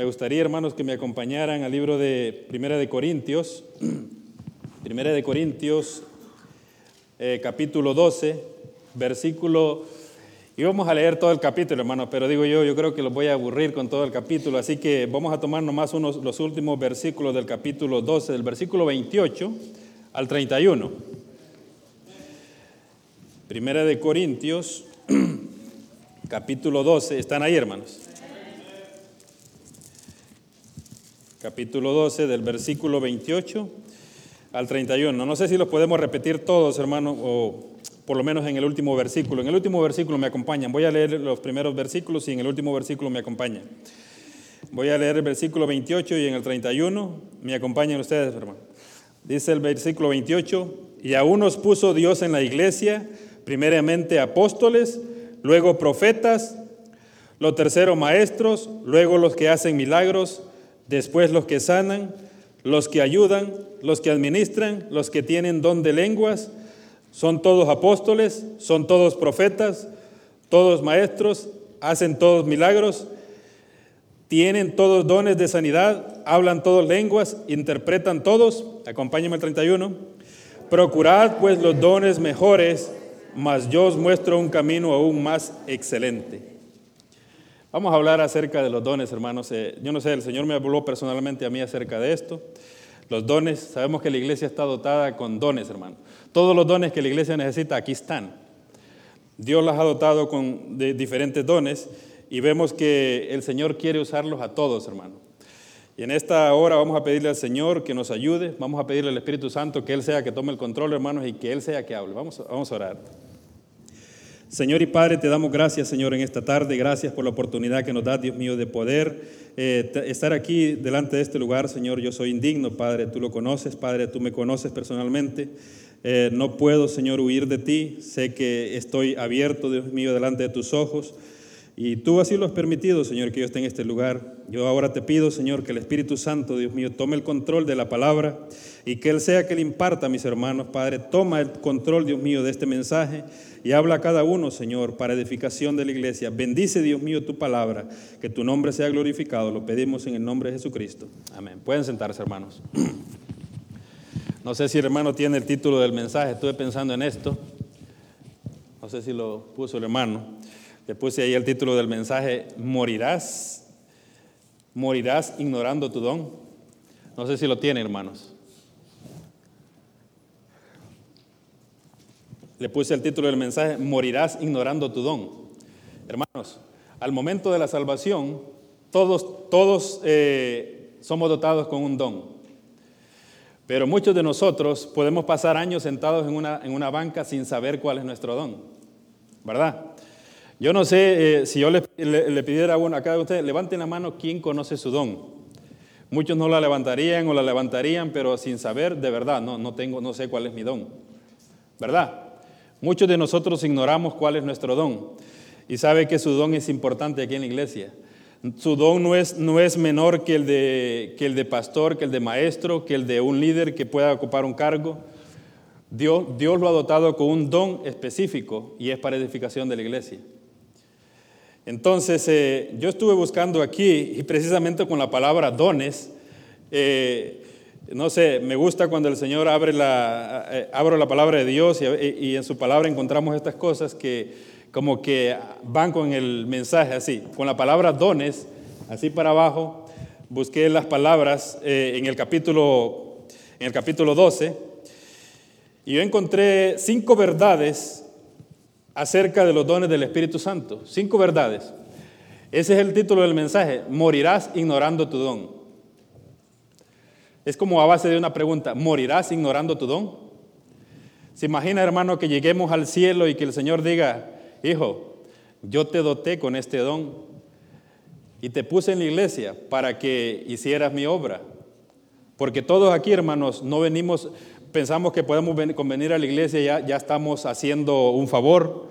me gustaría, hermanos, que me acompañaran al libro de Primera de Corintios, Primera de Corintios, eh, capítulo 12, versículo... Y vamos a leer todo el capítulo, hermanos, pero digo yo, yo creo que los voy a aburrir con todo el capítulo, así que vamos a tomar nomás unos, los últimos versículos del capítulo 12, del versículo 28 al 31. Primera de Corintios, capítulo 12, ¿están ahí, hermanos? Capítulo 12, del versículo 28 al 31. No sé si los podemos repetir todos, hermanos, o por lo menos en el último versículo. En el último versículo me acompañan. Voy a leer los primeros versículos y en el último versículo me acompañan. Voy a leer el versículo 28 y en el 31 me acompañan ustedes, hermanos. Dice el versículo 28, y a unos puso Dios en la iglesia, primeramente apóstoles, luego profetas, los terceros maestros, luego los que hacen milagros, después los que sanan, los que ayudan, los que administran, los que tienen don de lenguas, son todos apóstoles, son todos profetas, todos maestros, hacen todos milagros, tienen todos dones de sanidad, hablan todas lenguas, interpretan todos. Acompáñame al 31. Procurad pues los dones mejores, mas yo os muestro un camino aún más excelente. Vamos a hablar acerca de los dones, hermanos. Eh, yo no sé, el Señor me habló personalmente a mí acerca de esto. Los dones, sabemos que la iglesia está dotada con dones, hermano. Todos los dones que la iglesia necesita aquí están. Dios las ha dotado con de diferentes dones y vemos que el Señor quiere usarlos a todos, hermano. Y en esta hora vamos a pedirle al Señor que nos ayude, vamos a pedirle al Espíritu Santo que Él sea que tome el control, hermanos, y que Él sea que hable. Vamos, vamos a orar. Señor y Padre, te damos gracias, Señor, en esta tarde. Gracias por la oportunidad que nos da, Dios mío, de poder eh, estar aquí delante de este lugar, Señor. Yo soy indigno, Padre. Tú lo conoces, Padre. Tú me conoces personalmente. Eh, no puedo, Señor, huir de ti. Sé que estoy abierto, Dios mío, delante de tus ojos. Y tú así lo has permitido, Señor, que yo esté en este lugar. Yo ahora te pido, Señor, que el Espíritu Santo, Dios mío, tome el control de la palabra y que Él sea que le imparta mis hermanos, Padre. Toma el control, Dios mío, de este mensaje y habla a cada uno, Señor, para edificación de la iglesia. Bendice, Dios mío, tu palabra, que tu nombre sea glorificado. Lo pedimos en el nombre de Jesucristo. Amén. Pueden sentarse, hermanos. No sé si el hermano tiene el título del mensaje, estuve pensando en esto. No sé si lo puso el hermano. Le puse ahí el título del mensaje, morirás, morirás ignorando tu don. No sé si lo tiene, hermanos. Le puse el título del mensaje, morirás ignorando tu don. Hermanos, al momento de la salvación, todos, todos eh, somos dotados con un don. Pero muchos de nosotros podemos pasar años sentados en una, en una banca sin saber cuál es nuestro don. ¿Verdad? Yo no sé eh, si yo le, pidiera a uno a cada uno de ustedes, levanten la mano quién conoce su don. Muchos no la levantarían o la levantarían, pero sin saber de verdad, no, no, tengo, no sé cuál es mi don. ¿Verdad? Muchos de nosotros ignoramos cuál es nuestro don y sabe que su don es importante aquí en la iglesia. Su don no es, no es menor que el, de, que el de pastor, que el de maestro, que el de un líder que pueda ocupar un cargo. Dios, Dios lo ha dotado con un don específico y es para edificación de la iglesia. Entonces, eh, yo estuve buscando aquí y precisamente con la palabra dones, eh, no sé, me gusta cuando el Señor abre la, eh, abro la palabra de Dios y, en su palabra encontramos estas cosas que como que van con el mensaje así, con la palabra dones, así para abajo. Busqué las palabras eh, en, el capítulo, en el capítulo 12 y yo encontré cinco verdades acerca de los dones del Espíritu Santo. Cinco verdades. Ese es el título del mensaje. Morirás ignorando tu don. Es como a base de una pregunta, ¿morirás ignorando tu don? ¿Se imagina, hermano, que lleguemos al cielo y que el Señor diga, hijo, yo te doté con este don y te puse en la iglesia para que hicieras mi obra? Porque todos aquí, hermanos, no venimos, pensamos que podemos convenir a la iglesia y ya, ya estamos haciendo un favor.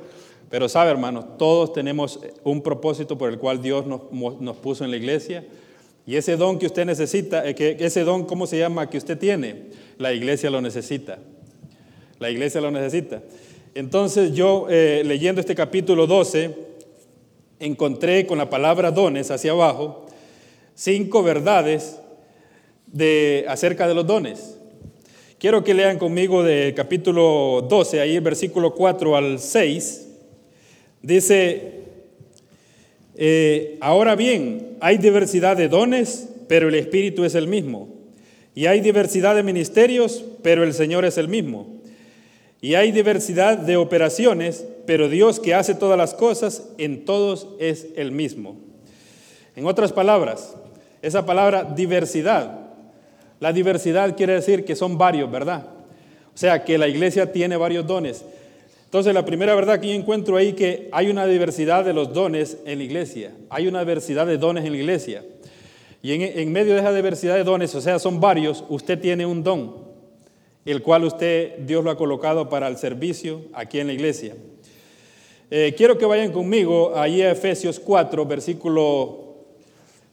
Pero sabe, hermanos, todos tenemos un propósito por el cual Dios nos puso en la iglesia y ese don que usted necesita, eh, ese don, ¿cómo se llama? Que usted tiene, la iglesia lo necesita. La iglesia lo necesita. Entonces yo, eh, leyendo este capítulo 12, encontré con la palabra dones hacia abajo, cinco verdades de, acerca de los dones. Quiero que lean conmigo del capítulo 12, ahí el versículo 4 al 6. Dice, eh, ahora bien, hay diversidad de dones, pero el Espíritu es el mismo. Y hay diversidad de ministerios, pero el Señor es el mismo. Y hay diversidad de operaciones, pero Dios que hace todas las cosas, en todos es el mismo. En otras palabras, esa palabra diversidad la diversidad quiere decir que son varios, ¿verdad? O sea, que la iglesia tiene varios dones. Entonces, la primera verdad que yo encuentro ahí que hay una diversidad de los dones en la iglesia. Hay una diversidad de dones en la iglesia. Y en, medio de esa diversidad de dones, o sea, son varios, usted tiene un don, el cual usted, Dios lo ha colocado para el servicio aquí en la iglesia. Eh, quiero que vayan conmigo ahí a Efesios 4, versículo,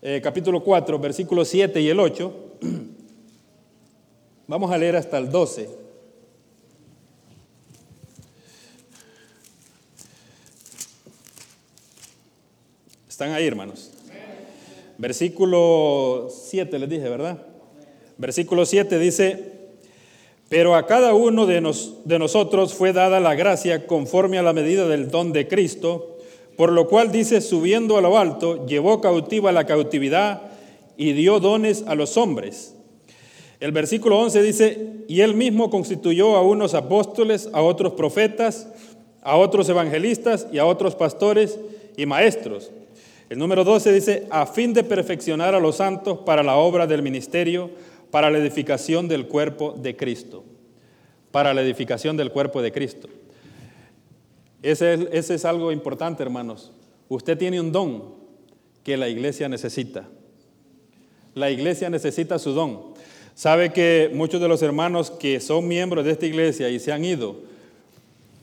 eh, capítulo 4, versículo 7 y el 8. Vamos a leer hasta el 12. Están ahí, hermanos. Versículo 7 les dije, ¿verdad? Versículo 7 dice, pero a cada uno de, de nosotros fue dada la gracia conforme a la medida del don de Cristo, por lo cual dice, subiendo a lo alto, llevó cautiva la cautividad y dio dones a los hombres. El versículo 11 dice, y él mismo constituyó a unos apóstoles, a otros profetas, a otros evangelistas y a otros pastores y maestros. El número 12 dice, a fin de perfeccionar a los santos para la obra del ministerio, para la edificación del cuerpo de Cristo. Para la edificación del cuerpo de Cristo. Ese es, algo importante, hermanos. Usted tiene un don que la iglesia necesita. La iglesia necesita su don. Sabe que muchos de los hermanos que son miembros de esta iglesia y se han ido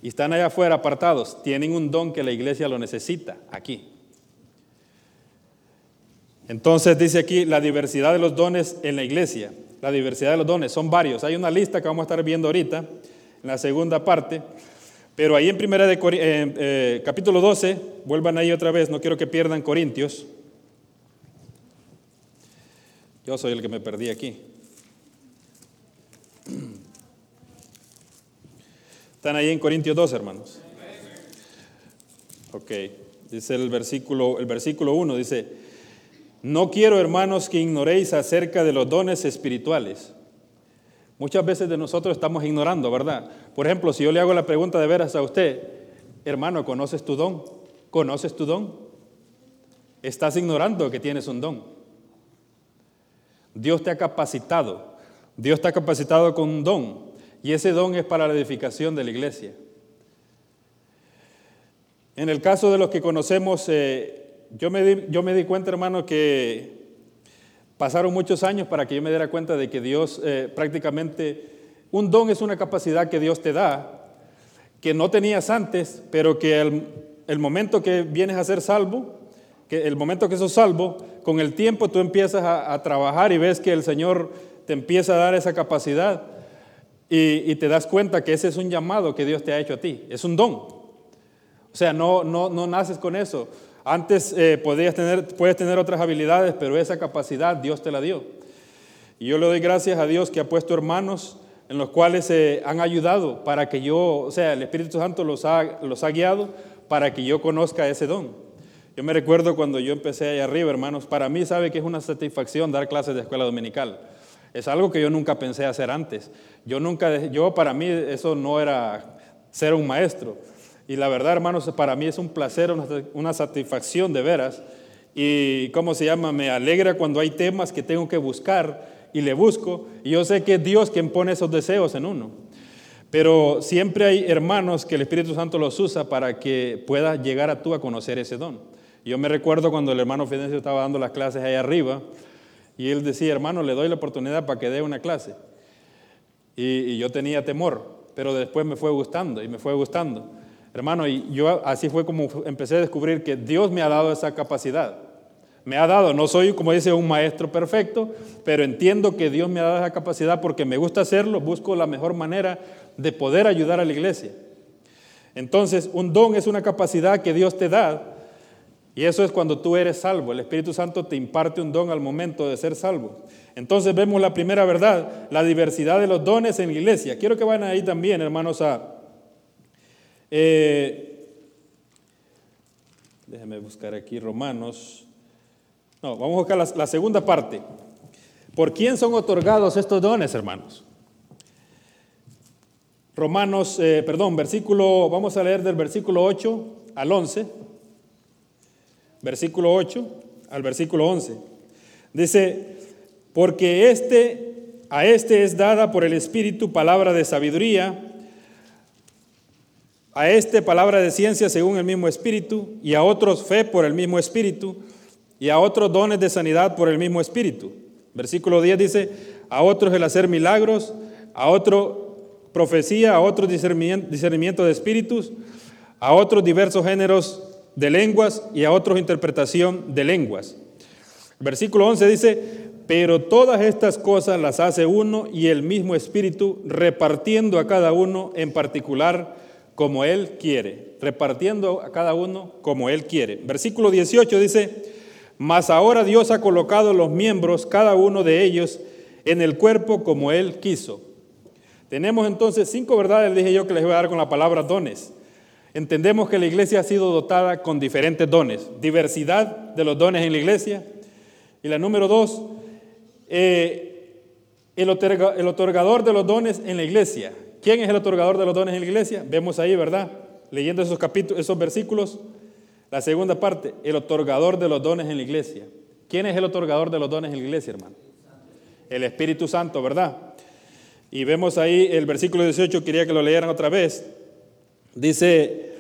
y están allá afuera apartados, tienen un don que la iglesia lo necesita aquí. Entonces dice aquí la diversidad de los dones en la iglesia. La diversidad de los dones son varios. Hay una lista que vamos a estar viendo ahorita en la segunda parte. Pero ahí en primera de eh, capítulo 12, vuelvan ahí otra vez, no quiero que pierdan Corintios. Yo soy el que me perdí aquí. Están ahí en Corintios 2, hermanos. Ok, dice el versículo, el versículo 1, dice, no quiero, hermanos, que ignoréis acerca de los dones espirituales. Muchas veces de nosotros estamos ignorando, ¿verdad? Por ejemplo, si yo le hago la pregunta de veras a usted, hermano, ¿conoces tu don? ¿Conoces tu don? Estás ignorando que tienes un don. Dios te ha capacitado Dios está capacitado con un don y ese don es para la edificación de la iglesia. En el caso de los que conocemos, eh, yo, me di, yo me di cuenta, hermano, que pasaron muchos años para que yo me diera cuenta de que Dios eh, prácticamente, un don es una capacidad que Dios te da, que no tenías antes, pero que el, momento que vienes a ser salvo, que el momento que sos salvo, con el tiempo tú empiezas a, trabajar y ves que el Señor te empieza a dar esa capacidad y, te das cuenta que ese es un llamado que Dios te ha hecho a ti, es un don. O sea, no, no, no naces con eso. Antes eh, podías tener, puedes tener otras habilidades, pero esa capacidad Dios te la dio. Y yo le doy gracias a Dios que ha puesto hermanos en los cuales se han ayudado para que yo, o sea, el Espíritu Santo los ha, los ha guiado para que yo conozca ese don. Yo me recuerdo cuando yo empecé allá arriba, hermanos, para mí sabe que es una satisfacción dar clases de escuela dominical. Es algo que yo nunca pensé hacer antes. Yo nunca, yo para mí eso no era ser un maestro. Y la verdad, hermanos, para mí es un placer, una, satisfacción de veras. Y, ¿cómo se llama? Me alegra cuando hay temas que tengo que buscar y le busco. Y yo sé que es Dios quien pone esos deseos en uno. Pero siempre hay hermanos que el Espíritu Santo los usa para que pueda llegar a tú a conocer ese don. Yo me recuerdo cuando el hermano Fidencio estaba dando las clases ahí arriba, y él decía, hermano, le doy la oportunidad para que dé una clase. Y, yo tenía temor, pero después me fue gustando y me fue gustando. Hermano, y yo así fue como empecé a descubrir que Dios me ha dado esa capacidad. Me ha dado, no soy como dice un maestro perfecto, pero entiendo que Dios me ha dado esa capacidad porque me gusta hacerlo, busco la mejor manera de poder ayudar a la iglesia. Entonces, un don es una capacidad que Dios te da Y eso es cuando tú eres salvo. El Espíritu Santo te imparte un don al momento de ser salvo. Entonces vemos la primera verdad, la diversidad de los dones en la iglesia. Quiero que vayan ahí también, hermanos, a... Eh, buscar aquí Romanos. No, vamos a buscar la, la segunda parte. ¿Por quién son otorgados estos dones, hermanos? Romanos, eh, perdón, versículo, vamos a leer del versículo 8 al 11 versículo 8 al versículo 11. Dice, porque este, a este es dada por el Espíritu palabra de sabiduría, a este palabra de ciencia según el mismo Espíritu, y a otros fe por el mismo Espíritu, y a otros dones de sanidad por el mismo Espíritu. Versículo 10 dice, a otros el hacer milagros, a otro profecía, a otros discernimiento de espíritus, a otros diversos géneros de lenguas y a otros interpretación de lenguas. Versículo 11 dice, pero todas estas cosas las hace uno y el mismo Espíritu, repartiendo a cada uno en particular como Él quiere, repartiendo a cada uno como Él quiere. Versículo 18 dice, mas ahora Dios ha colocado los miembros, cada uno de ellos, en el cuerpo como Él quiso. Tenemos entonces cinco verdades, dije yo, que les voy a dar con la palabra dones. Entendemos que la iglesia ha sido dotada con diferentes dones, diversidad de los dones en la iglesia. Y la número dos, eh, el, otorgador de los dones en la iglesia. ¿Quién es el otorgador de los dones en la iglesia? Vemos ahí, ¿verdad? Leyendo esos capítulos, esos versículos. La segunda parte, el otorgador de los dones en la iglesia. ¿Quién es el otorgador de los dones en la iglesia, hermano? El Espíritu Santo, ¿verdad? Y vemos ahí el versículo 18, quería que lo leyeran otra vez. Dice,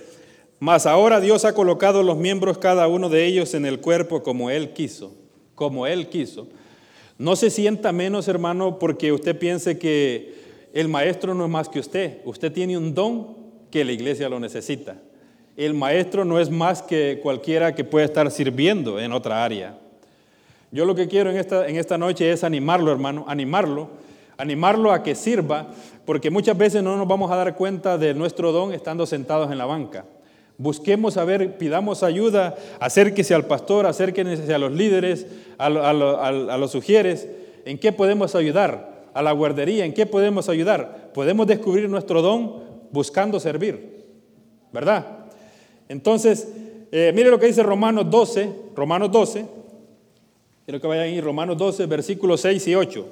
mas ahora Dios ha colocado los miembros cada uno de ellos en el cuerpo como Él quiso, como Él quiso. No se sienta menos, hermano, porque usted piense que el maestro no es más que usted. Usted tiene un don que la iglesia lo necesita. El maestro no es más que cualquiera que pueda estar sirviendo en otra área. Yo lo que quiero en esta, en esta noche es animarlo, hermano, animarlo, animarlo a que sirva, porque muchas veces no nos vamos a dar cuenta de nuestro don estando sentados en la banca. Busquemos a ver, pidamos ayuda, acérquese al pastor, acérquese a los líderes, a, los sugieres, en qué podemos ayudar, a la guardería, en qué podemos ayudar. Podemos descubrir nuestro don buscando servir, ¿verdad? Entonces, eh, mire lo que dice Romanos 12, Romanos 12, quiero que vayan ahí, Romanos 12, versículos 6 y 8.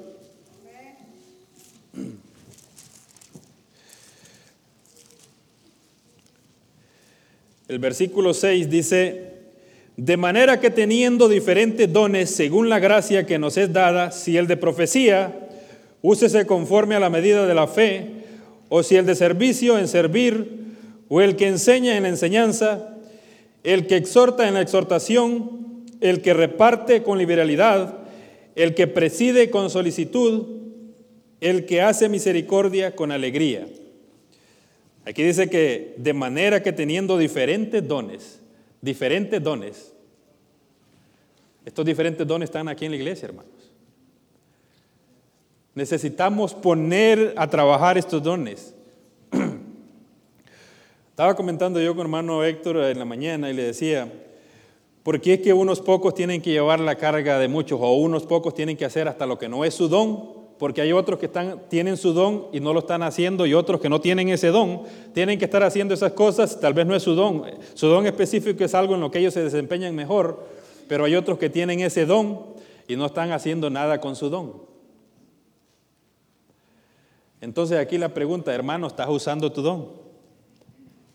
El versículo 6 dice, de manera que teniendo diferentes dones según la gracia que nos es dada, si el de profecía, úsese conforme a la medida de la fe, o si el de servicio en servir, o el que enseña en la enseñanza, el que exhorta en la exhortación, el que reparte con liberalidad, el que preside con solicitud, el que hace misericordia con alegría. Aquí dice que de manera que teniendo diferentes dones, diferentes dones, estos diferentes dones están aquí en la iglesia, hermanos. Necesitamos poner a trabajar estos dones. Estaba comentando yo con hermano Héctor en la mañana y le decía, ¿por qué es que unos pocos tienen que llevar la carga de muchos o unos pocos tienen que hacer hasta lo que no es su don porque hay otros que tienen su don y no lo están haciendo y otros que no tienen ese don, tienen que estar haciendo esas cosas, tal vez no es su don, su don específico es algo en lo que ellos se desempeñan mejor, pero hay otros que tienen ese don y no están haciendo nada con su don. Entonces aquí la pregunta, hermano, ¿estás usando tu don?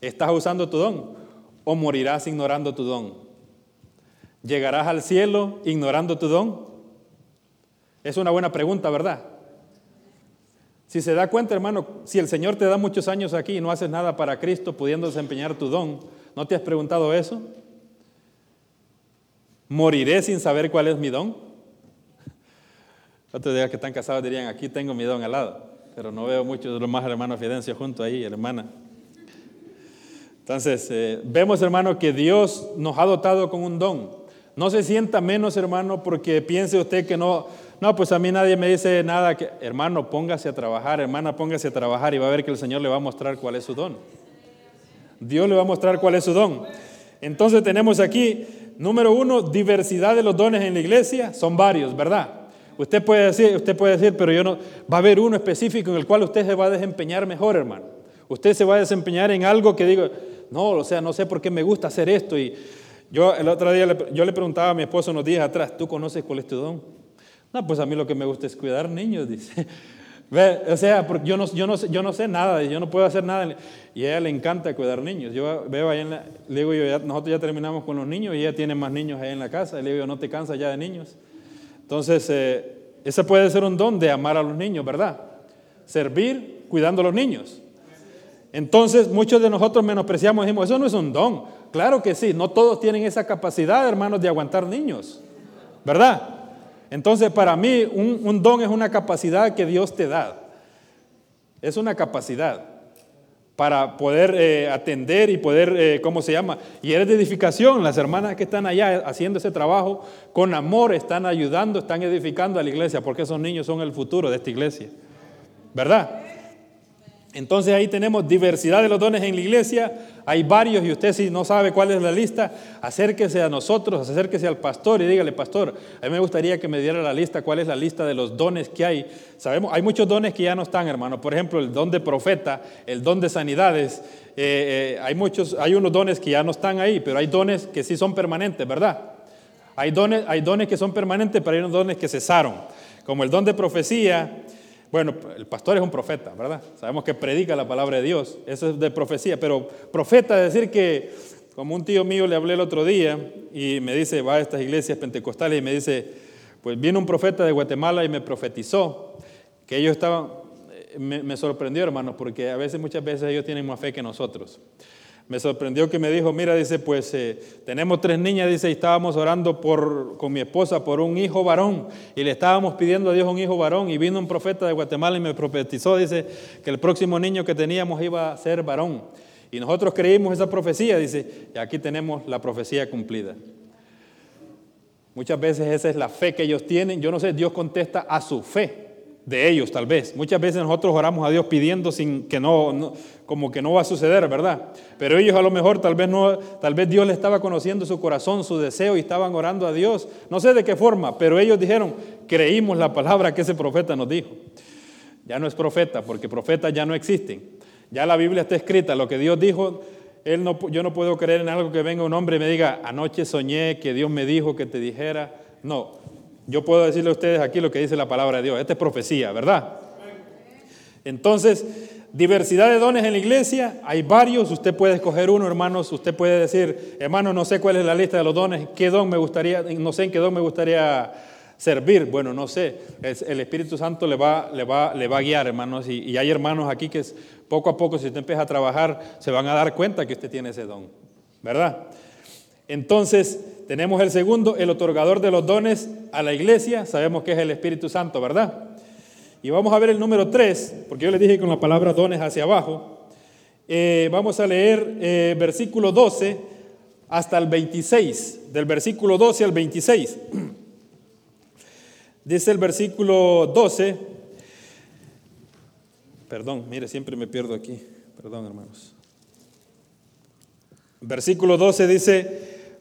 ¿Estás usando tu don o morirás ignorando tu don? ¿Llegarás al cielo ignorando tu don? Es una buena pregunta, ¿verdad? Si se da cuenta, hermano, si el Señor te da muchos años aquí y no haces nada para Cristo pudiendo desempeñar tu don, ¿no te has preguntado eso? ¿Moriré sin saber cuál es mi don? Otros días que están casados dirían, aquí tengo mi don al lado, pero no veo muchos de los más hermanos Fidencio junto ahí, hermana. Entonces, eh, vemos, hermano, que Dios nos ha dotado con un don. No se sienta menos, hermano, porque piense usted que no, no, pues a mí nadie me dice nada, que, hermano, póngase a trabajar, hermana, póngase a trabajar y va a ver que el Señor le va a mostrar cuál es su don. Dios le va a mostrar cuál es su don. Entonces tenemos aquí, número uno, diversidad de los dones en la iglesia, son varios, ¿verdad? Usted puede decir, usted puede decir, pero yo no, va a haber uno específico en el cual usted se va a desempeñar mejor, hermano. Usted se va a desempeñar en algo que digo, no, o sea, no sé por qué me gusta hacer esto. Y yo el otro día yo le preguntaba a mi esposo unos días atrás, ¿tú conoces cuál es tu don? No, pues a mí lo que me gusta es cuidar niños, dice. Ve, o sea, porque yo no, yo, no, yo no sé nada, yo no puedo hacer nada. Y a ella le encanta cuidar niños. Yo veo ahí en la, le digo yo, nosotros ya terminamos con los niños y ella tiene más niños ahí en la casa. Y le digo ¿no te cansas ya de niños? Entonces, eh, ese puede ser un don de amar a los niños, ¿verdad? Servir cuidando a los niños. Entonces, muchos de nosotros menospreciamos y decimos, eso no es un don. Claro que sí, no todos tienen esa capacidad, hermanos, de aguantar niños, ¿verdad? Entonces, para mí, un, don es una capacidad que Dios te da. Es una capacidad para poder eh, atender y poder, eh, ¿cómo se llama? Y eres de edificación. Las hermanas que están allá haciendo ese trabajo con amor están ayudando, están edificando a la iglesia, porque esos niños son el futuro de esta iglesia. ¿Verdad? Entonces ahí tenemos diversidad de los dones en la iglesia, hay varios y usted si no sabe cuál es la lista, acérquese a nosotros, acérquese al pastor y dígale, pastor, a mí me gustaría que me diera la lista, cuál es la lista de los dones que hay. Sabemos, hay muchos dones que ya no están, hermano, por ejemplo, el don de profeta, el don de sanidades, eh, eh, hay muchos, hay unos dones que ya no están ahí, pero hay dones que sí son permanentes, ¿verdad? Hay dones, hay dones que son permanentes, pero hay unos dones que cesaron, como el don de profecía, bueno, el pastor es un profeta, ¿verdad? Sabemos que predica la palabra de Dios, eso es de profecía, pero profeta es decir que, como un tío mío le hablé el otro día y me dice, va a estas iglesias pentecostales y me dice, pues viene un profeta de Guatemala y me profetizó que ellos estaban, me, me sorprendió hermanos, porque a veces, muchas veces ellos tienen más fe que nosotros me sorprendió que me dijo, mira, dice, pues eh, tenemos tres niñas, dice, y estábamos orando con mi esposa por un hijo varón, y le estábamos pidiendo a Dios un hijo varón, y vino un profeta de Guatemala y me profetizó, dice, que el próximo niño que teníamos iba a ser varón. Y nosotros creímos esa profecía, dice, y aquí tenemos la profecía cumplida. Muchas veces esa es la fe que ellos tienen. Yo no sé, Dios contesta a su fe de ellos tal vez. Muchas veces nosotros oramos a Dios pidiendo sin que no, como que no va a suceder, ¿verdad? Pero ellos a lo mejor tal vez no, tal vez Dios le estaba conociendo su corazón, su deseo y estaban orando a Dios. No sé de qué forma, pero ellos dijeron, creímos la palabra que ese profeta nos dijo. Ya no es profeta, porque profetas ya no existen. Ya la Biblia está escrita, lo que Dios dijo, él no, yo no puedo creer en algo que venga un hombre y me diga, anoche soñé que Dios me dijo que te dijera. No, yo puedo decirle a ustedes aquí lo que dice la palabra de Dios. Esta es profecía, ¿verdad? Entonces, diversidad de dones en la iglesia, hay varios, usted puede escoger uno, hermanos, usted puede decir, hermano, no sé cuál es la lista de los dones, qué don me gustaría, no sé en qué don me gustaría servir, bueno, no sé, el Espíritu Santo le va, le va, le va a guiar, hermanos, y, y hay hermanos aquí que poco a poco, si usted empieza a trabajar, se van a dar cuenta que usted tiene ese don, ¿verdad? Entonces, tenemos el segundo, el otorgador de los dones a la iglesia. Sabemos que es el Espíritu Santo, ¿verdad? Y vamos a ver el número 3, porque yo les dije con la palabra dones hacia abajo. Eh, vamos a leer eh, versículo 12 hasta el 26, del versículo 12 al 26. Dice el versículo 12, perdón, mire, siempre me pierdo aquí, perdón hermanos. Versículo 12 dice,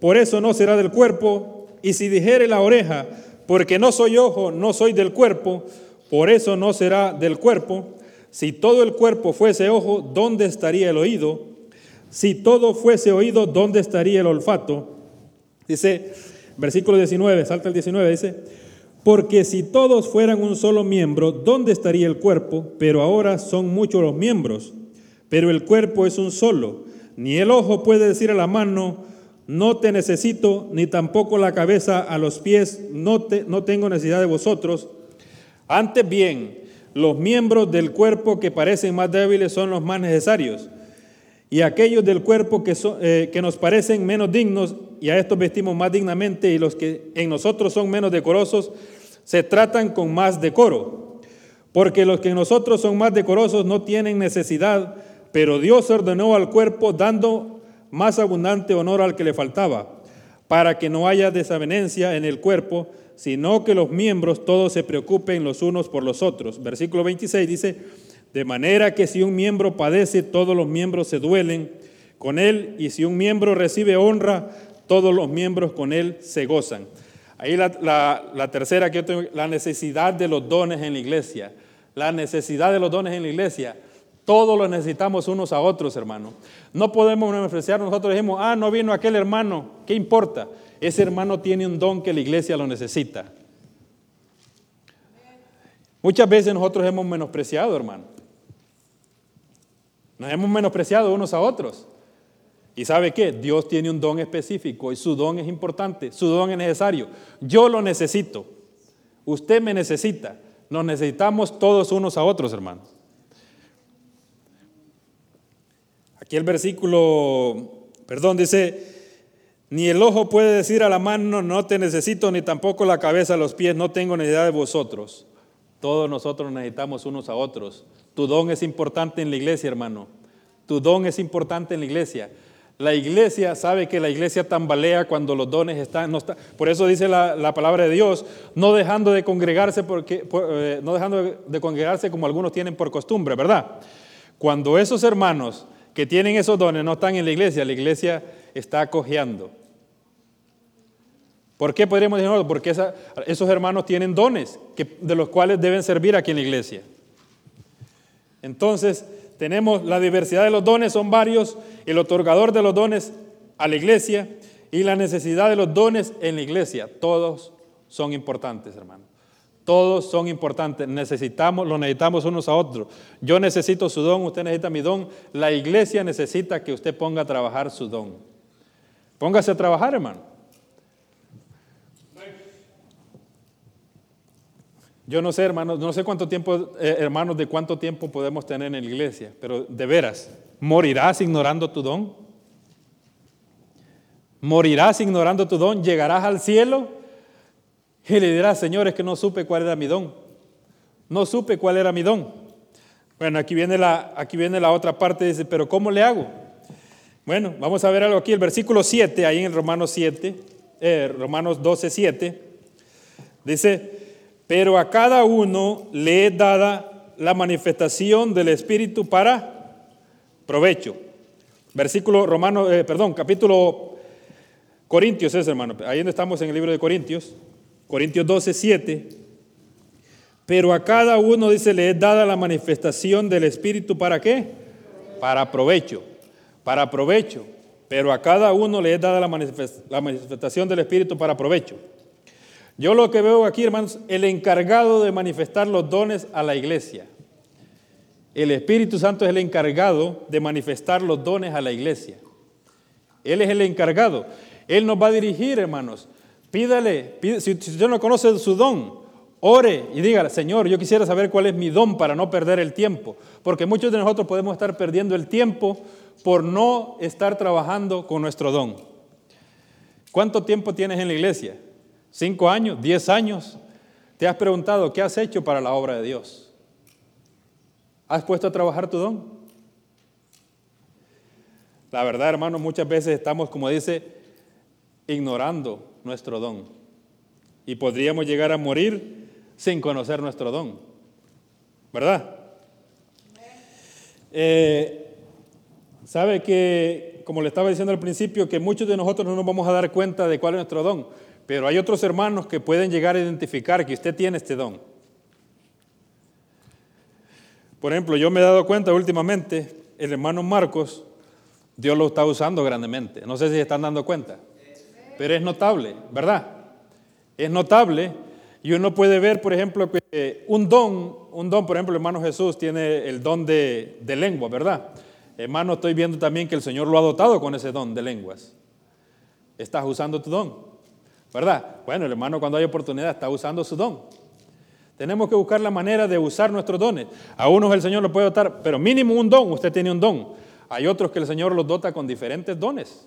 por eso no será del cuerpo. Y si dijere la oreja, porque no soy ojo, no soy del cuerpo, por eso no será del cuerpo. Si todo el cuerpo fuese ojo, ¿dónde estaría el oído? Si todo fuese oído, ¿dónde estaría el olfato? Dice, versículo 19, salta el 19, dice, porque si todos fueran un solo miembro, ¿dónde estaría el cuerpo? Pero ahora son muchos los miembros, pero el cuerpo es un solo. Ni el ojo puede decir a la mano, no te necesito, ni tampoco la cabeza a los pies, no, te, no tengo necesidad de vosotros. Antes bien, los miembros del cuerpo que parecen más débiles son los más necesarios. y aquellos del cuerpo que, eh, que nos parecen menos dignos, y a estos vestimos más dignamente, y los que en nosotros son menos decorosos, se tratan con más decoro. Porque los que en nosotros son más decorosos no tienen necesidad, pero Dios ordenó al cuerpo dando más abundante honor al que le faltaba, para que no haya desavenencia en el cuerpo, sino que los miembros todos se preocupen los unos por los otros. Versículo 26 dice, de manera que si un miembro padece, todos los miembros se duelen con él, y si un miembro recibe honra, todos los miembros con él se gozan. Ahí la, tercera que yo tengo, la necesidad de los dones en la iglesia. La necesidad de los dones en la iglesia. Todos los necesitamos unos a otros, hermano. No podemos menospreciar, nosotros decimos, ah, no vino aquel hermano, ¿qué importa? Ese hermano tiene un don que la iglesia lo necesita. Muchas veces nosotros hemos menospreciado, hermano. Nos hemos menospreciado unos a otros. ¿Y sabe qué? Dios tiene un don específico y su don es importante, su don es necesario. Yo lo necesito. Usted me necesita. Nos necesitamos todos unos a otros, hermanos. Aquí el versículo, perdón, dice, ni el ojo puede decir a la mano, no te necesito, ni tampoco la cabeza a los pies, no tengo necesidad de vosotros. Todos nosotros necesitamos unos a otros. Tu don es importante en la iglesia, hermano. Tu don es importante en la iglesia. La iglesia sabe que la iglesia tambalea cuando los dones están. No por eso dice la, palabra de Dios, no dejando de congregarse, porque, eh, no dejando de congregarse como algunos tienen por costumbre, ¿verdad? Cuando esos hermanos que tienen esos dones no están en la iglesia, la iglesia está cojeando. ¿Por qué podríamos decir Porque esos hermanos tienen dones que, de los cuales deben servir aquí en la iglesia. Entonces, tenemos la diversidad de los dones, son varios, el otorgador de los dones a la iglesia y la necesidad de los dones en la iglesia. Todos son importantes, hermano. Todos son importantes. Necesitamos, lo necesitamos unos a otros. Yo necesito su don, usted necesita mi don. La iglesia necesita que usted ponga a trabajar su don. Póngase a trabajar, hermano. Yo no sé, hermanos, no sé cuánto tiempo, eh, hermanos, de cuánto tiempo podemos tener en la iglesia, pero de veras, ¿morirás ignorando tu don? ¿Morirás ignorando tu don? ¿Llegarás al cielo? Y le dirás, señores, que no supe cuál era mi don. No supe cuál era mi don. Bueno, aquí viene la, aquí viene la otra parte, dice, pero ¿cómo le hago? Bueno, vamos a ver algo aquí, el versículo 7, ahí en Romanos 7, eh, Romanos 12, 7, dice, pero a cada uno le es dada la manifestación del Espíritu para provecho. Versículo romano, eh, perdón, capítulo Corintios es, hermano. Ahí donde estamos en el libro de Corintios. Corintios 12, 7. Pero a cada uno, dice, le es dada la manifestación del Espíritu para qué? Para provecho. Para provecho. Pero a cada uno le es dada la manifestación del Espíritu para provecho. Yo lo que veo aquí, hermanos, el encargado de manifestar los dones a la iglesia. El Espíritu Santo es el encargado de manifestar los dones a la iglesia. Él es el encargado. Él nos va a dirigir, hermanos. Pídale, si, usted no conoce su don, ore y diga, Señor, yo quisiera saber cuál es mi don para no perder el tiempo. Porque muchos de nosotros podemos estar perdiendo el tiempo por no estar trabajando con nuestro don. ¿Cuánto tiempo tienes en la iglesia? ¿Cinco años? ¿Diez años? ¿Te has preguntado qué has hecho para la obra de Dios? ¿Has puesto a trabajar tu don? La verdad, hermano, muchas veces estamos, como dice, ignorando nuestro don. Y podríamos llegar a morir sin conocer nuestro don. ¿Verdad? Eh, Sabe que, como le estaba diciendo al principio, que muchos de nosotros no nos vamos a dar cuenta de cuál es nuestro don. Pero hay otros hermanos que pueden llegar a identificar que usted tiene este don. Por ejemplo, yo me he dado cuenta últimamente, el hermano Marcos, Dios lo está usando grandemente. No sé si se están dando cuenta, pero es notable, ¿verdad? Es notable y uno puede ver, por ejemplo, que un don, un don, por ejemplo, el hermano Jesús tiene el don de, de lengua, ¿verdad? Hermano, estoy viendo también que el Señor lo ha dotado con ese don de lenguas. Estás usando tu don. ¿verdad? Bueno, el hermano cuando hay oportunidad está usando su don. Tenemos que buscar la manera de usar nuestros dones. A unos el Señor lo puede dotar, pero mínimo un don, usted tiene un don. hay otros que el Señor los dota con diferentes dones.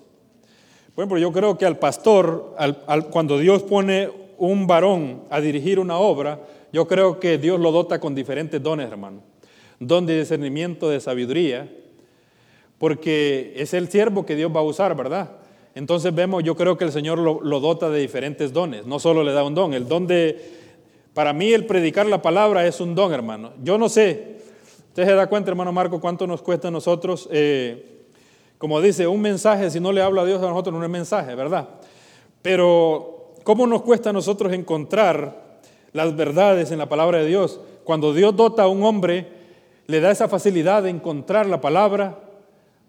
Por ejemplo, yo creo que al pastor, cuando Dios pone un varón a dirigir una obra, yo creo que Dios lo dota con diferentes dones, hermano. Don de discernimiento, de sabiduría, porque es el siervo que Dios va a usar, ¿verdad? Entonces vemos, yo creo que el Señor lo, lo, dota de diferentes dones, no solo le da un don, el don de, para mí el predicar la palabra es un don, hermano. Yo no sé, usted se da cuenta, hermano Marco, cuánto nos cuesta a nosotros, eh, como dice, un mensaje, si no le habla a Dios a nosotros no es mensaje, ¿verdad? Pero, ¿cómo nos cuesta a nosotros encontrar las verdades en la palabra de Dios? Cuando Dios dota a un hombre, le da esa facilidad de encontrar la palabra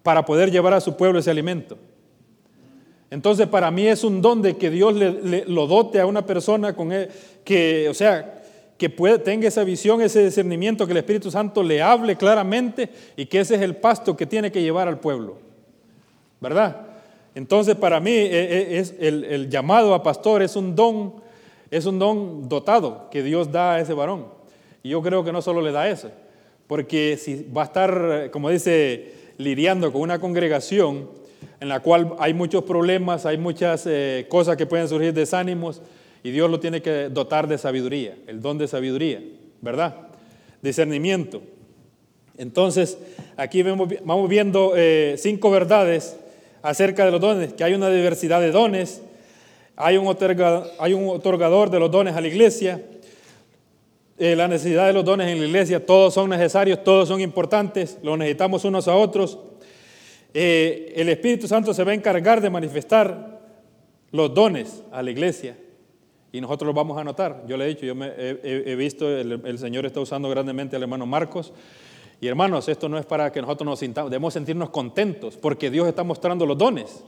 para poder llevar a su pueblo ese alimento. Entonces, para mí es un don de que Dios le, lo dote a una persona con e, que, o sea, que tenga esa visión, ese discernimiento, que el Espíritu Santo le hable claramente y que ese es el pasto que tiene que llevar al pueblo. ¿Verdad? Entonces, para mí e, e, es el, llamado a pastor es un don, es un don dotado que Dios da a ese varón. Y yo creo que no solo le da eso, porque si va a estar, como dice, lidiando con una congregación, en la cual hay muchos problemas, hay muchas eh, cosas que pueden surgir desánimos y Dios lo tiene que dotar de sabiduría, el don de sabiduría, ¿verdad? Discernimiento. Entonces, aquí vamos viendo eh, cinco verdades acerca de los dones, que hay una diversidad de dones, hay un, hay un otorgador de los dones a la iglesia, eh, la necesidad de los dones en la iglesia, todos son necesarios, todos son importantes, los necesitamos unos a otros. Eh, el Espíritu Santo se va a encargar de manifestar los dones a la iglesia y nosotros los vamos a notar. Yo le he dicho, yo me, he, visto, el, Señor está usando grandemente al hermano Marcos. Y hermanos, esto no es para que nosotros nos sintamos, debemos sentirnos contentos porque Dios está mostrando los dones,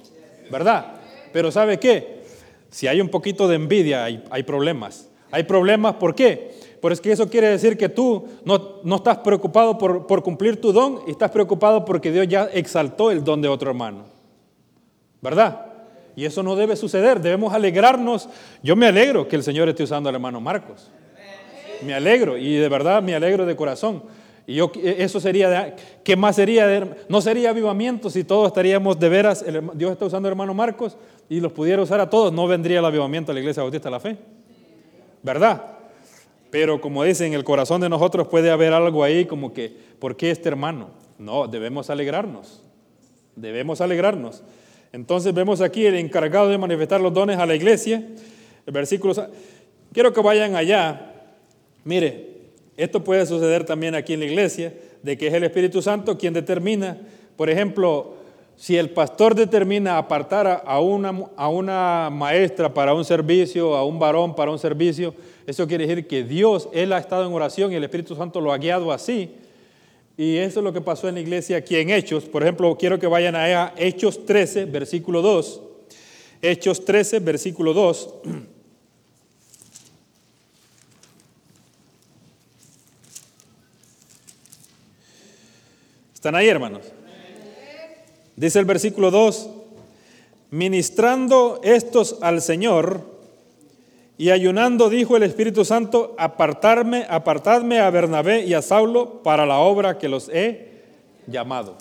¿verdad? Pero ¿sabe qué? Si hay un poquito de envidia, hay, hay problemas. Hay problemas, ¿por qué? Pero es que eso quiere decir que tú no, estás preocupado por, por, cumplir tu don y estás preocupado porque Dios ya exaltó el don de otro hermano. ¿Verdad? Y eso no debe suceder. Debemos alegrarnos. Yo me alegro que el Señor esté usando al hermano Marcos. Me alegro y de verdad me alegro de corazón. Y yo, eso sería, ¿qué más sería? no sería avivamiento si todos estaríamos de veras, Dios está usando al hermano Marcos y los pudiera usar a todos, no vendría el avivamiento a la iglesia bautista de la fe. ¿Verdad? Pero como dicen, en el corazón de nosotros puede haber algo ahí como que, ¿por qué este hermano? No, debemos alegrarnos. Debemos alegrarnos. Entonces vemos aquí el encargado de manifestar los dones a la iglesia. El versículo, quiero que vayan allá. Mire, esto puede suceder también aquí en la iglesia, de que es el Espíritu Santo quien determina, por ejemplo, si el pastor determina apartar a una, a una maestra para un servicio, a un varón para un servicio, eso quiere decir que Dios, Él ha estado en oración y el Espíritu Santo lo ha guiado así. Y eso es lo que pasó en la iglesia aquí en Hechos. Por ejemplo, quiero que vayan a Hechos 13, versículo 2. Hechos 13, versículo 2. ¿Están ahí, hermanos? Dice el versículo 2, ministrando estos al Señor, y ayunando dijo el Espíritu Santo, apartarme, apartadme a Bernabé y a Saulo para la obra que los he llamado.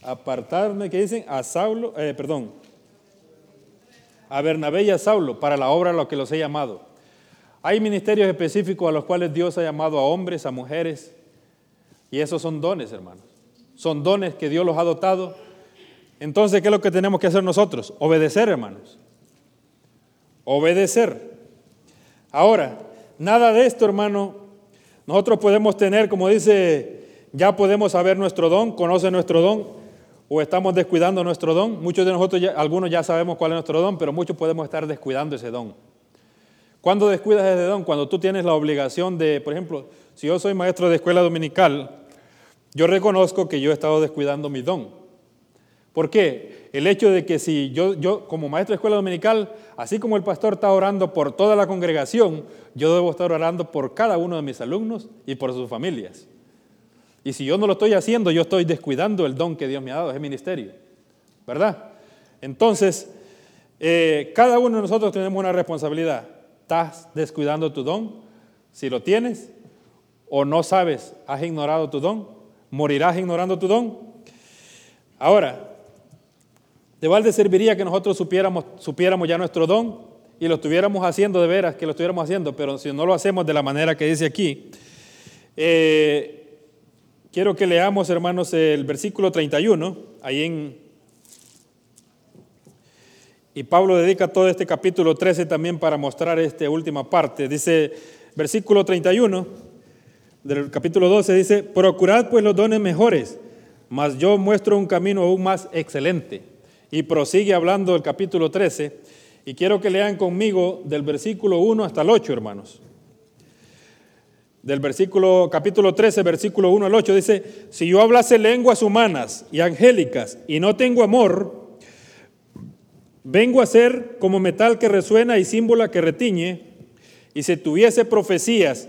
Apartarme, ¿qué dicen? A Saulo, eh, perdón, a Bernabé y a Saulo para la obra a lo que los he llamado. Hay ministerios específicos a los cuales Dios ha llamado a hombres, a mujeres, y esos son dones, hermanos. Son dones que Dios los ha dotado. Entonces, ¿qué es lo que tenemos que hacer nosotros? Obedecer, hermanos obedecer. Ahora, nada de esto, hermano, nosotros podemos tener, como dice, ya podemos saber nuestro don, conoce nuestro don, o estamos descuidando nuestro don. Muchos de nosotros, algunos ya sabemos cuál es nuestro don, pero muchos podemos estar descuidando ese don. ¿Cuándo descuidas ese don? Cuando tú tienes la obligación de, por ejemplo, si yo soy maestro de escuela dominical, yo reconozco que yo he estado descuidando mi don. ¿Por qué? El hecho de que si yo, yo como maestro de escuela dominical, así como el pastor está orando por toda la congregación, yo debo estar orando por cada uno de mis alumnos y por sus familias. Y si yo no lo estoy haciendo, yo estoy descuidando el don que Dios me ha dado, ese ministerio. ¿Verdad? Entonces, eh, cada uno de nosotros tenemos una responsabilidad. ¿Estás descuidando tu don? Si lo tienes o no sabes, has ignorado tu don, ¿Morirás ignorando tu don? Ahora, ¿de balde serviría que nosotros supiéramos, supiéramos ya nuestro don y lo estuviéramos haciendo de veras, que lo estuviéramos haciendo, pero si no lo hacemos de la manera que dice aquí? Eh, quiero que leamos, hermanos, el versículo 31, ahí en... Y Pablo dedica todo este capítulo 13 también para mostrar esta última parte. Dice, versículo 31 del capítulo 12 dice, procurad pues los dones mejores, mas yo muestro un camino aún más excelente. Y prosigue hablando el capítulo 13, y quiero que lean conmigo del versículo 1 hasta el 8, hermanos. Del versículo, capítulo 13, versículo 1 al 8, dice, si yo hablase lenguas humanas y angélicas y no tengo amor, vengo a ser como metal que resuena y símbolo que retiñe, y si tuviese profecías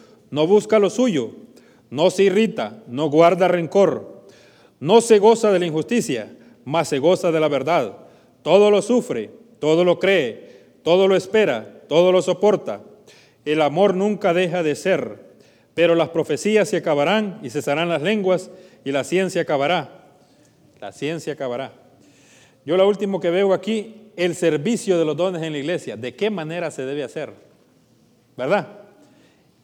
no busca lo suyo, no se irrita, no guarda rencor, no se goza de la injusticia, mas se goza de la verdad. Todo lo sufre, todo lo cree, todo lo espera, todo lo soporta. El amor nunca deja de ser, pero las profecías se acabarán y cesarán las lenguas y la ciencia acabará. La ciencia acabará. Yo lo último que veo aquí, el servicio de los dones en la iglesia. ¿De qué manera se debe hacer? ¿Verdad?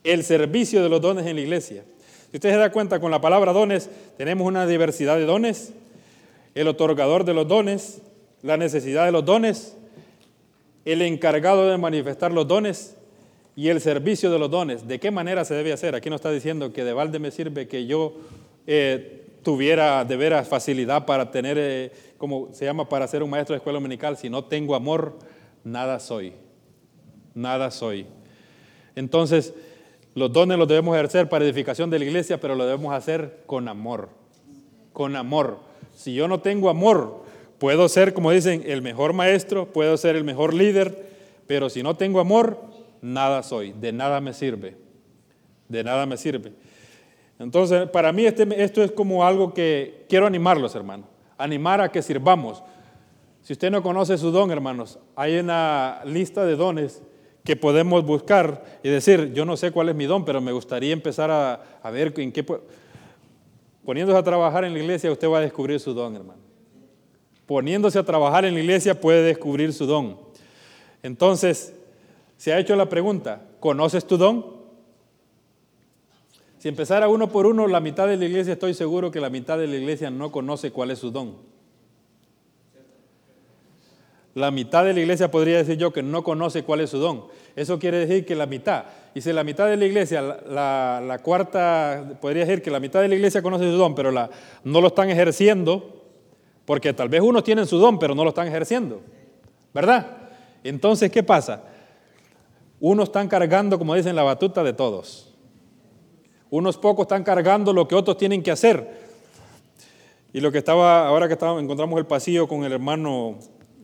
El servicio de los dones en la iglesia. Si usted se da cuenta, con la palabra dones tenemos una diversidad de dones, el otorgador de los dones, la necesidad de los dones, el encargado de manifestar los dones y el servicio de los dones. ¿De qué manera se debe hacer? Aquí no está diciendo que de balde me sirve que yo eh, tuviera de veras facilidad para tener, eh, como se llama, para ser un maestro de escuela dominical. Si no tengo amor, nada soy. Nada soy. Entonces, los dones los debemos ejercer para edificación de la iglesia, pero lo debemos hacer con amor. Con amor. Si yo no tengo amor, puedo ser, como dicen, el mejor maestro, puedo ser el mejor líder, pero si no tengo amor, nada soy, de nada me sirve. De nada me sirve. Entonces, para mí este, esto es como algo que quiero animarlos, hermanos. Animar a que sirvamos. Si usted no conoce su don, hermanos, hay una lista de dones que podemos buscar y decir, yo no sé cuál es mi don, pero me gustaría empezar a, ver en qué... Poniéndose a trabajar en la iglesia, usted va a descubrir su don, hermano. Poniéndose a trabajar en la iglesia puede descubrir su don. Entonces, se ha hecho la pregunta, ¿conoces tu don? Si empezara uno por uno, la mitad de la iglesia, estoy seguro que la mitad de la iglesia no conoce cuál es su don. La mitad de la iglesia podría decir yo que no conoce cuál es su don. Eso quiere decir que la mitad, y si la mitad de la iglesia, la, cuarta, podría decir que la mitad de la iglesia conoce su don, pero la, no lo están ejerciendo, porque tal vez unos tienen su don, pero no lo están ejerciendo. ¿Verdad? Entonces, ¿qué pasa? Unos están cargando, como dicen, la batuta de todos. Unos pocos están cargando lo que otros tienen que hacer. Y lo que estaba, ahora que encontramos el pasillo con el hermano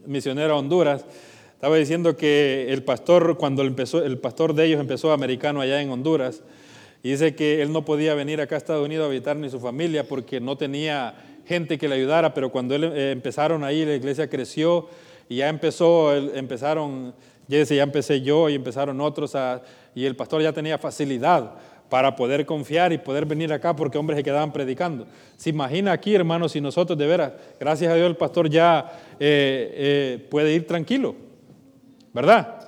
misionero a Honduras, estaba diciendo que el pastor, cuando empezó, el pastor de ellos empezó americano allá en Honduras, y dice que él no podía venir acá a Estados Unidos a visitar ni su familia porque no tenía gente que le ayudara, pero cuando él, eh, empezaron ahí, la iglesia creció y ya empezó, empezaron, ya ya empecé yo y empezaron otros, y el pastor ya tenía facilidad para poder confiar y poder venir acá porque hombres se quedaban predicando. Se imagina aquí, hermanos, si nosotros de veras, gracias a Dios el pastor ya eh, eh, puede ir tranquilo, ¿verdad?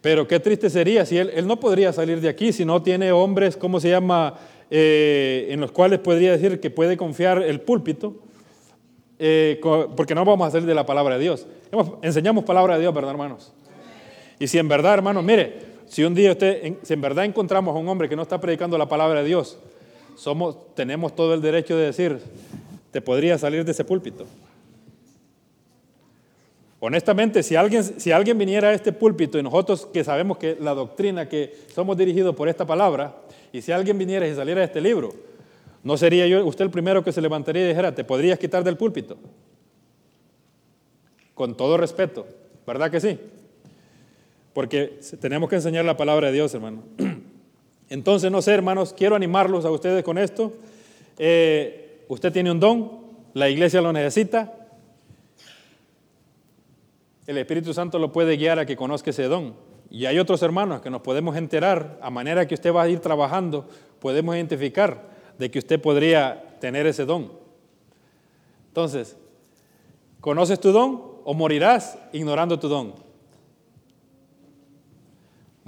Pero qué triste sería si él, no podría salir de aquí si no tiene hombres, ¿cómo se llama? Eh, en los cuales podría decir que puede confiar el púlpito, porque no vamos a salir de la palabra de Dios. enseñamos palabra de Dios, ¿verdad, hermanos? Y si en verdad, hermanos, mire, si un día usted, si en verdad encontramos a un hombre que no está predicando la palabra de Dios, somos, tenemos todo el derecho de decir, te podría salir de ese púlpito. Honestamente, si alguien, si alguien viniera a este púlpito y nosotros que sabemos que la doctrina, que somos dirigidos por esta palabra, y si alguien viniera y saliera de este libro, ¿No sería yo usted el primero que se levantaría y dijera, te podrías quitar del púlpito? Con todo respeto, ¿verdad que sí? Porque tenemos que enseñar la palabra de Dios, hermano. Entonces, no sé, hermanos, quiero animarlos a ustedes con esto. Eh, usted tiene un don, la iglesia lo necesita. El Espíritu Santo lo puede guiar a que conozca ese don. Y hay otros hermanos que nos podemos enterar, a manera que usted va a ir trabajando, podemos identificar de que usted podría tener ese don. Entonces, ¿conoces tu don o morirás ignorando tu don?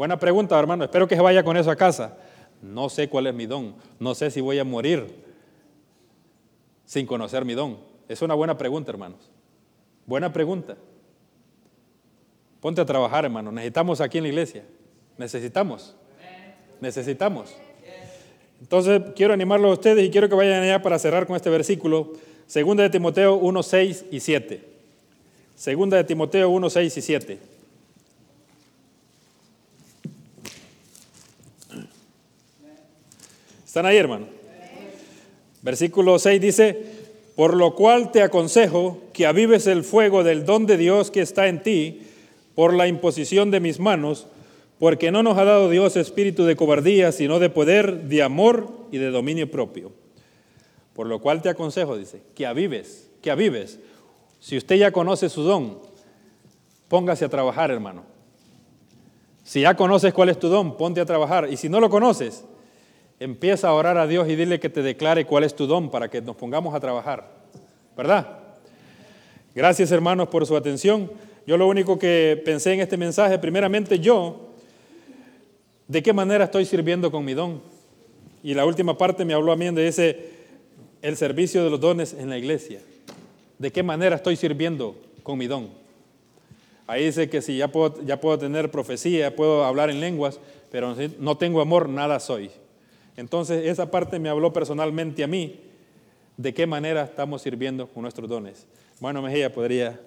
Buena pregunta, hermano. Espero que se vaya con eso a casa. No sé cuál es mi don. No sé si voy a morir sin conocer mi don. Es una buena pregunta, hermanos. Buena pregunta. Ponte a trabajar, hermano. Necesitamos aquí en la iglesia. Necesitamos. Necesitamos. Entonces, quiero animarlo a ustedes y quiero que vayan allá para cerrar con este versículo. Segunda de Timoteo 1, 6 y 7. Segunda de Timoteo 1, 6 y 7. ¿Están ahí, hermano? Versículo 6 dice, por lo cual te aconsejo que avives el fuego del don de Dios que está en ti por la imposición de mis manos, porque no nos ha dado Dios espíritu de cobardía, sino de poder, de amor y de dominio propio. Por lo cual te aconsejo, dice, que avives, que avives. Si usted ya conoce su don, póngase a trabajar, hermano. Si ya conoces cuál es tu don, ponte a trabajar. Y si no lo conoces, empieza a orar a Dios y dile que te declare cuál es tu don para que nos pongamos a trabajar. ¿Verdad? Gracias, hermanos, por su atención. Yo lo único que pensé en este mensaje, primeramente yo, ¿de qué manera estoy sirviendo con mi don? Y la última parte me habló a mí de ese, el servicio de los dones en la iglesia. ¿De qué manera estoy sirviendo con mi don? Ahí dice que si ya puedo, ya puedo tener profecía, puedo hablar en lenguas, pero no tengo amor, nada soy. Entonces esa parte me habló personalmente a mí de qué manera estamos sirviendo con nuestros dones. Bueno, Mejía podría